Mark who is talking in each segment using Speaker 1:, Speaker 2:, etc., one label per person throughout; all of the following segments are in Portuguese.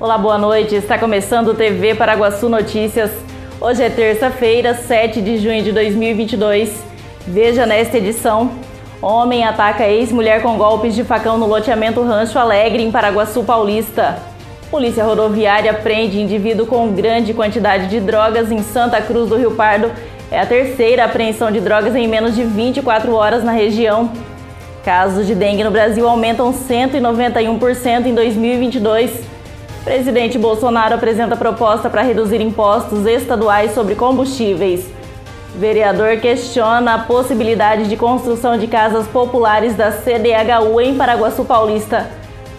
Speaker 1: Olá, boa noite. Está começando o TV Paraguaçu Notícias. Hoje é terça-feira, 7 de junho de 2022. Veja nesta edição: Homem ataca ex-mulher com golpes de facão no loteamento Rancho Alegre, em Paraguaçu Paulista. Polícia Rodoviária prende indivíduo com grande quantidade de drogas em Santa Cruz do Rio Pardo. É a terceira apreensão de drogas em menos de 24 horas na região. Casos de dengue no Brasil aumentam 191% em 2022. Presidente Bolsonaro apresenta proposta para reduzir impostos estaduais sobre combustíveis. Vereador questiona a possibilidade de construção de casas populares da CDHU em Paraguaçu Paulista.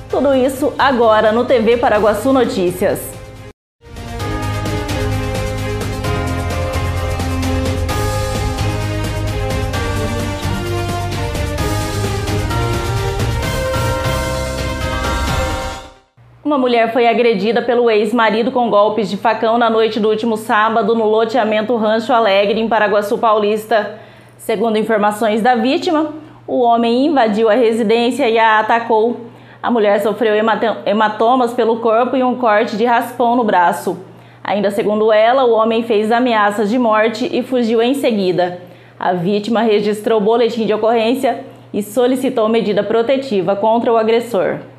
Speaker 1: Tudo isso agora no TV Paraguaçu Notícias. Uma mulher foi agredida pelo ex-marido com golpes de facão na noite do último sábado no loteamento Rancho Alegre, em Paraguaçu Paulista. Segundo informações da vítima, o homem invadiu a residência e a atacou. A mulher sofreu hematomas pelo corpo e um corte de raspão no braço. Ainda segundo ela, o homem fez ameaças de morte e fugiu em seguida. A vítima registrou boletim de ocorrência e solicitou medida protetiva contra o agressor.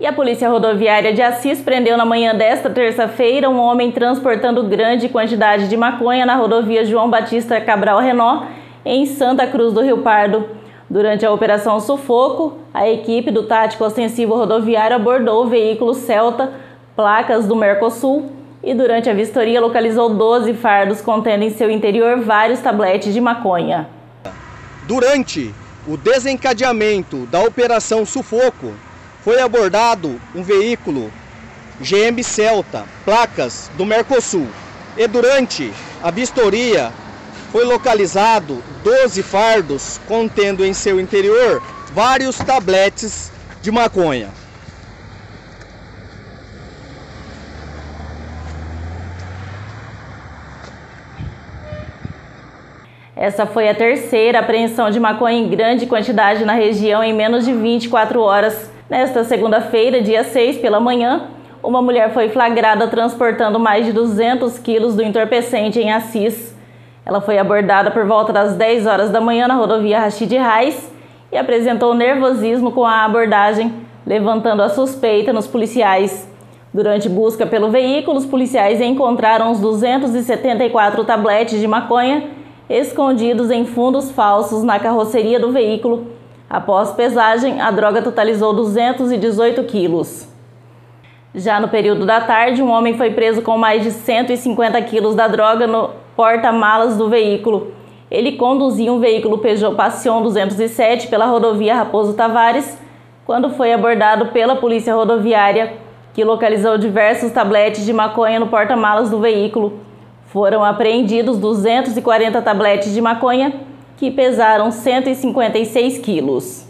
Speaker 1: E a Polícia Rodoviária de Assis prendeu na manhã desta terça-feira um homem transportando grande quantidade de maconha na rodovia João Batista Cabral Renó, em Santa Cruz do Rio Pardo. Durante a Operação Sufoco, a equipe do Tático Ostensivo Rodoviário abordou o veículo Celta, placas do Mercosul, e durante a vistoria localizou 12 fardos contendo em seu interior vários tabletes de maconha.
Speaker 2: Durante o desencadeamento da Operação Sufoco, foi abordado um veículo GM Celta, placas do Mercosul. E durante a vistoria foi localizado 12 fardos contendo em seu interior vários tabletes de maconha.
Speaker 1: Essa foi a terceira apreensão de maconha em grande quantidade na região em menos de 24 horas. Nesta segunda-feira, dia 6, pela manhã, uma mulher foi flagrada transportando mais de 200 quilos do entorpecente em Assis. Ela foi abordada por volta das 10 horas da manhã na rodovia Rachid Reis e apresentou nervosismo com a abordagem, levantando a suspeita nos policiais. Durante busca pelo veículo, os policiais encontraram os 274 tabletes de maconha escondidos em fundos falsos na carroceria do veículo Após pesagem, a droga totalizou 218 quilos. Já no período da tarde, um homem foi preso com mais de 150 quilos da droga no porta-malas do veículo. Ele conduzia um veículo Peugeot Passion 207 pela rodovia Raposo Tavares quando foi abordado pela polícia rodoviária, que localizou diversos tabletes de maconha no porta-malas do veículo. Foram apreendidos 240 tabletes de maconha que pesaram 156 quilos.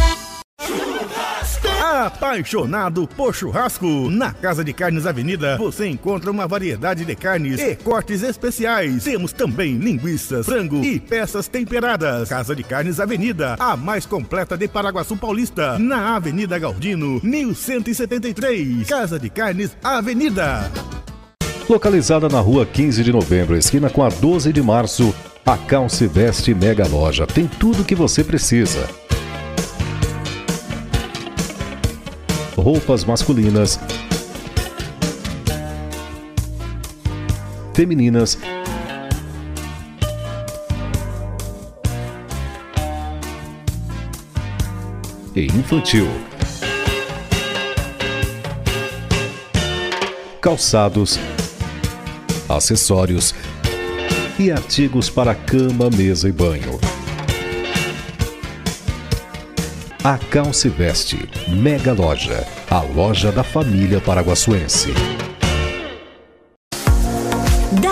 Speaker 3: Apaixonado por churrasco? Na Casa de Carnes Avenida você encontra uma variedade de carnes e cortes especiais. Temos também linguiças, frango e peças temperadas. Casa de Carnes Avenida, a mais completa de Paraguaçu Paulista, na Avenida Galdino, 1173. Casa de Carnes Avenida.
Speaker 4: Localizada na rua 15 de novembro, esquina com a 12 de março, a Calce Veste Mega Loja tem tudo o que você precisa roupas masculinas, femininas, e infantil. Calçados, acessórios e artigos para cama, mesa e banho. A Calce Veste, Mega Loja, a loja da família paraguaçuense.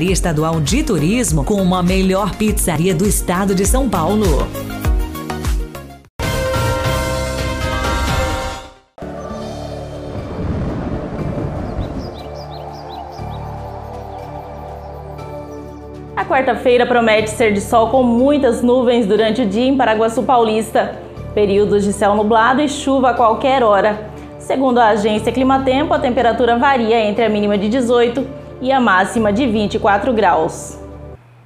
Speaker 5: Estadual de Turismo como a melhor pizzaria do estado de São Paulo.
Speaker 1: A quarta-feira promete ser de sol com muitas nuvens durante o dia em Paraguaçu Paulista. Períodos de céu nublado e chuva a qualquer hora. Segundo a agência Climatempo, a temperatura varia entre a mínima de 18 e a máxima de 24 graus.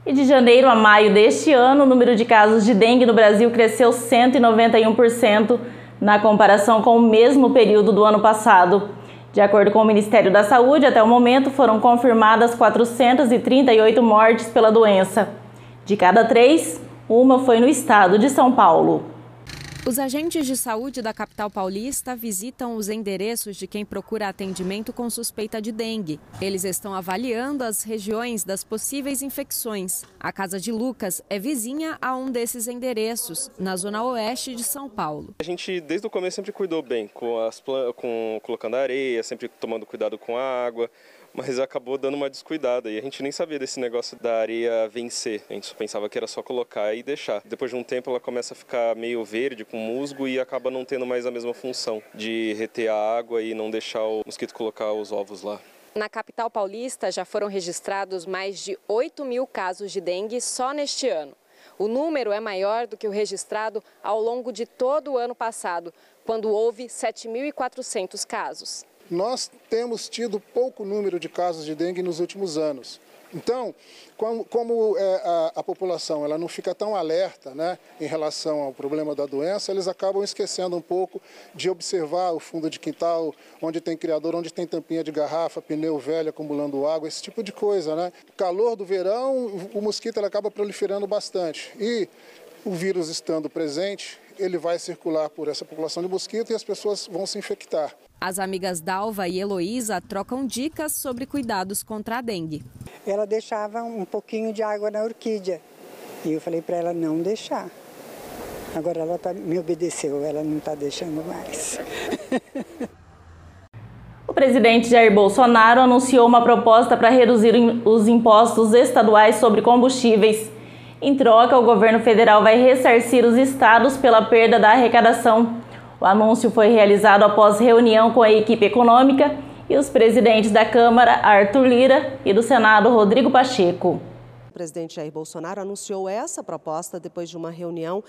Speaker 1: E de janeiro a maio deste ano, o número de casos de dengue no Brasil cresceu 191% na comparação com o mesmo período do ano passado. De acordo com o Ministério da Saúde, até o momento foram confirmadas 438 mortes pela doença. De cada três, uma foi no estado de São Paulo.
Speaker 6: Os agentes de saúde da capital paulista visitam os endereços de quem procura atendimento com suspeita de dengue. Eles estão avaliando as regiões das possíveis infecções. A casa de Lucas é vizinha a um desses endereços, na zona oeste de São Paulo.
Speaker 7: A gente desde o começo sempre cuidou bem com as com colocando areia, sempre tomando cuidado com a água mas acabou dando uma descuidada e a gente nem sabia desse negócio da areia vencer. A gente só pensava que era só colocar e deixar. Depois de um tempo ela começa a ficar meio verde, com musgo e acaba não tendo mais a mesma função de reter a água e não deixar o mosquito colocar os ovos lá.
Speaker 6: Na capital paulista já foram registrados mais de 8 mil casos de dengue só neste ano. O número é maior do que o registrado ao longo de todo o ano passado, quando houve 7.400 casos
Speaker 8: nós temos tido pouco número de casos de dengue nos últimos anos. Então, como, como é, a, a, população ela não fica tão alerta né, em relação ao problema da doença, eles acabam esquecendo um pouco de observar o fundo de quintal, onde tem criador, onde tem tampinha de garrafa, pneu velho acumulando água, esse tipo de coisa. Né? Calor do verão, o mosquito acaba proliferando bastante. E o vírus estando presente, ele vai circular por essa população de mosquito e as pessoas vão se infectar.
Speaker 6: As amigas Dalva e Heloísa trocam dicas sobre cuidados contra a dengue.
Speaker 9: Ela deixava um pouquinho de água na orquídea e eu falei para ela não deixar. Agora ela tá, me obedeceu, ela não está deixando mais.
Speaker 1: O presidente Jair Bolsonaro anunciou uma proposta para reduzir os impostos estaduais sobre combustíveis. Em troca, o governo federal vai ressarcir os estados pela perda da arrecadação. O anúncio foi realizado após reunião com a equipe econômica e os presidentes da Câmara, Arthur Lira, e do Senado, Rodrigo Pacheco.
Speaker 10: O presidente Jair Bolsonaro anunciou essa proposta depois de uma reunião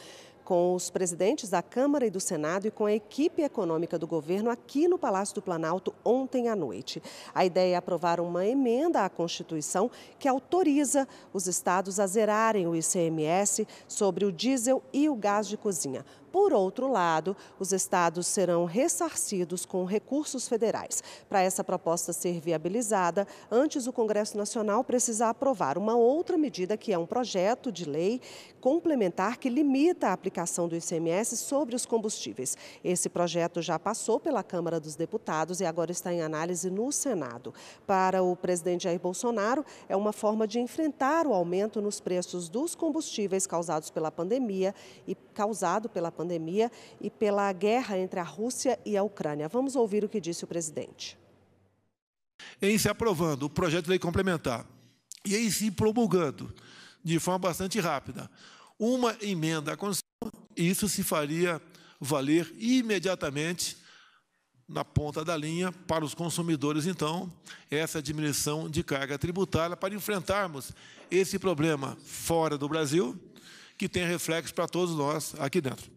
Speaker 10: com os presidentes da Câmara e do Senado e com a equipe econômica do governo aqui no Palácio do Planalto ontem à noite. A ideia é aprovar uma emenda à Constituição que autoriza os estados a zerarem o ICMS sobre o diesel e o gás de cozinha. Por outro lado, os estados serão ressarcidos com recursos federais. Para essa proposta ser viabilizada, antes o Congresso Nacional precisa aprovar uma outra medida que é um projeto de lei complementar que limita a aplicação do ICMS sobre os combustíveis. Esse projeto já passou pela Câmara dos Deputados e agora está em análise no Senado. Para o presidente Jair Bolsonaro, é uma forma de enfrentar o aumento nos preços dos combustíveis causados pela pandemia e causado pela pandemia e pela guerra entre a Rússia e a Ucrânia. Vamos ouvir o que disse o presidente.
Speaker 11: Em se aprovando o projeto de lei complementar e em se promulgando de forma bastante rápida uma emenda à Constituição, isso se faria valer imediatamente na ponta da linha para os consumidores, então, essa diminuição de carga tributária para enfrentarmos esse problema fora do Brasil, que tem reflexo para todos nós aqui dentro.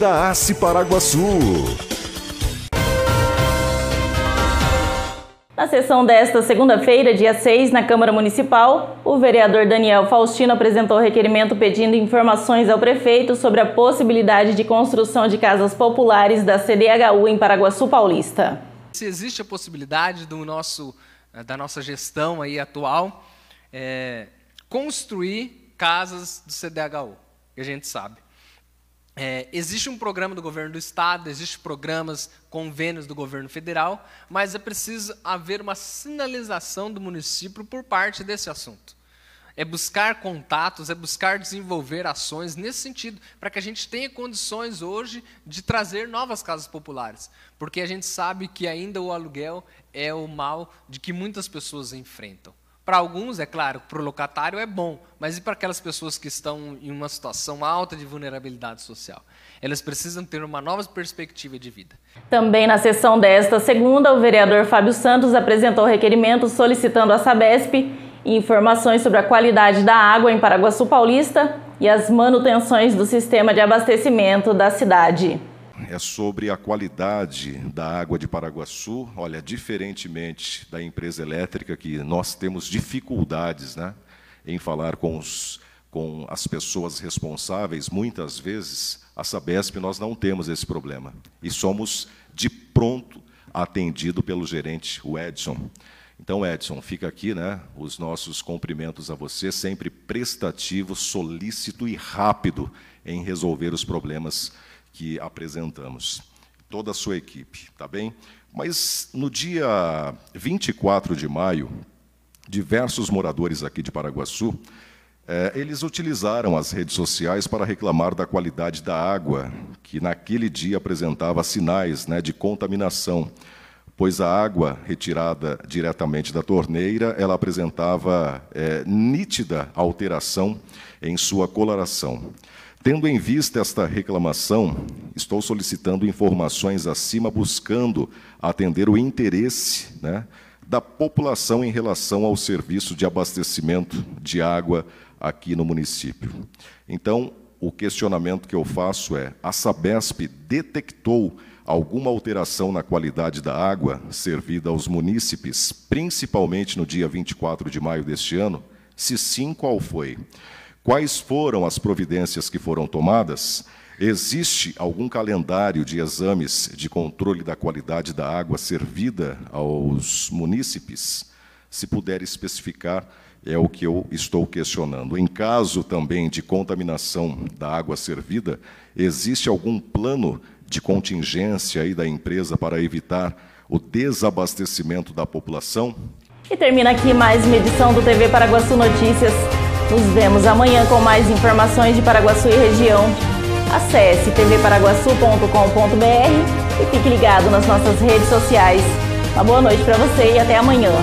Speaker 12: da Ace Paraguaçu.
Speaker 1: Na sessão desta segunda-feira, dia 6, na Câmara Municipal, o vereador Daniel Faustino apresentou requerimento pedindo informações ao prefeito sobre a possibilidade de construção de casas populares da CDHU em Paraguaçu Paulista.
Speaker 13: Se existe a possibilidade do nosso, eh, da nossa gestão aí atual é, construir casas do CDHU, que a gente sabe. É, existe um programa do governo do estado, existem programas, convênios do governo federal, mas é preciso haver uma sinalização do município por parte desse assunto. É buscar contatos, é buscar desenvolver ações nesse sentido, para que a gente tenha condições hoje de trazer novas casas populares. Porque a gente sabe que ainda o aluguel é o mal de que muitas pessoas enfrentam. Para alguns, é claro, para o locatário é bom, mas e para aquelas pessoas que estão em uma situação alta de vulnerabilidade social? Elas precisam ter uma nova perspectiva de vida.
Speaker 1: Também na sessão desta segunda, o vereador Fábio Santos apresentou requerimento solicitando à Sabesp informações sobre a qualidade da água em Paraguaçu Paulista e as manutenções do sistema de abastecimento da cidade
Speaker 12: é sobre a qualidade da água de Paraguaçu. Olha, diferentemente da empresa elétrica, que nós temos dificuldades né, em falar com, os, com as pessoas responsáveis, muitas vezes, a Sabesp nós não temos esse problema. E somos de pronto atendido pelo gerente, o Edson. Então, Edson, fica aqui né, os nossos cumprimentos a você, sempre prestativo, solícito e rápido em resolver os problemas que apresentamos. Toda a sua equipe, tá bem? Mas no dia 24 de maio, diversos moradores aqui de Paraguaçu, eh, eles utilizaram as redes sociais para reclamar da qualidade da água, que naquele dia apresentava sinais né, de contaminação, pois a água retirada diretamente da torneira, ela apresentava eh, nítida alteração em sua coloração. Tendo em vista esta reclamação, estou solicitando informações acima, buscando atender o interesse né, da população em relação ao serviço de abastecimento de água aqui no município. Então, o questionamento que eu faço é: a Sabesp detectou alguma alteração na qualidade da água servida aos munícipes, principalmente no dia 24 de maio deste ano? Se sim, qual foi? Quais foram as providências que foram tomadas? Existe algum calendário de exames de controle da qualidade da água servida aos munícipes? Se puder especificar, é o que eu estou questionando. Em caso também de contaminação da água servida, existe algum plano de contingência aí da empresa para evitar o desabastecimento da população?
Speaker 1: E termina aqui mais uma edição do TV Paraguaçu Notícias. Nos vemos amanhã com mais informações de Paraguaçu e região. Acesse tvparaguaçu.com.br e fique ligado nas nossas redes sociais. Uma boa noite para você e até amanhã.